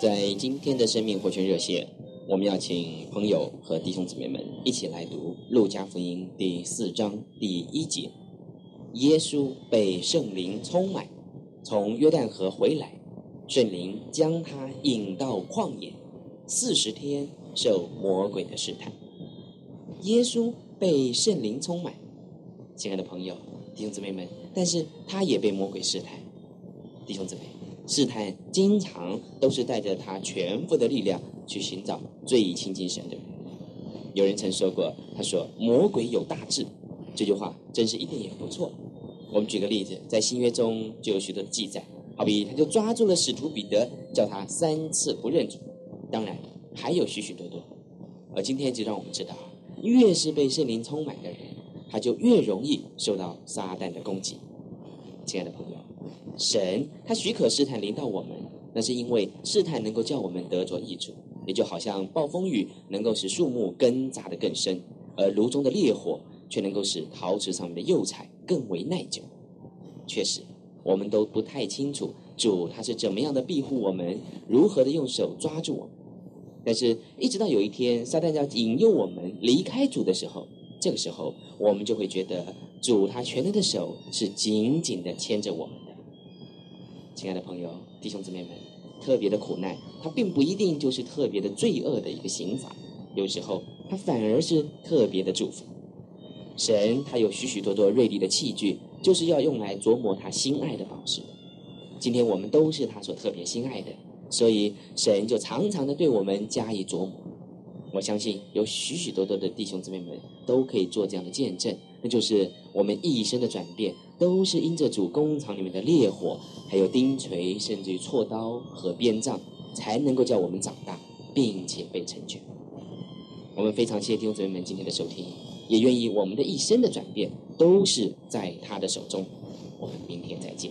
在今天的生命活泉热线，我们要请朋友和弟兄姊妹们一起来读《路加福音》第四章第一节：耶稣被圣灵充满，从约旦河回来，圣灵将他引到旷野，四十天受魔鬼的试探。耶稣被圣灵充满，亲爱的朋友、弟兄姊妹们，但是他也被魔鬼试探，弟兄姊妹。试探经常都是带着他全部的力量去寻找最亲近神的人。有人曾说过，他说“魔鬼有大志”，这句话真是一点也不错。我们举个例子，在新约中就有许多记载，好比他就抓住了使徒彼得，叫他三次不认主。当然还有许许多多。而今天就让我们知道，越是被圣灵充满的人，他就越容易受到撒旦的攻击。亲爱的朋友。神他许可试探临到我们，那是因为试探能够叫我们得着益处，也就好像暴风雨能够使树木根扎得更深，而炉中的烈火却能够使陶瓷上面的釉彩更为耐久。确实，我们都不太清楚主他是怎么样的庇护我们，如何的用手抓住我们。但是，一直到有一天撒旦要引诱我们离开主的时候，这个时候我们就会觉得主他全能的手是紧紧的牵着我们。亲爱的朋友、弟兄姊妹们，特别的苦难，它并不一定就是特别的罪恶的一个刑罚，有时候它反而是特别的祝福。神他有许许多多锐利的器具，就是要用来琢磨他心爱的宝石。今天我们都是他所特别心爱的，所以神就常常的对我们加以琢磨。我相信有许许多多的弟兄姊妹们都可以做这样的见证，那就是我们一生的转变，都是因着主工厂里面的烈火，还有钉锤，甚至于锉刀和鞭杖，才能够叫我们长大，并且被成全。我们非常谢谢弟兄姊妹们今天的收听，也愿意我们的一生的转变都是在他的手中。我们明天再见。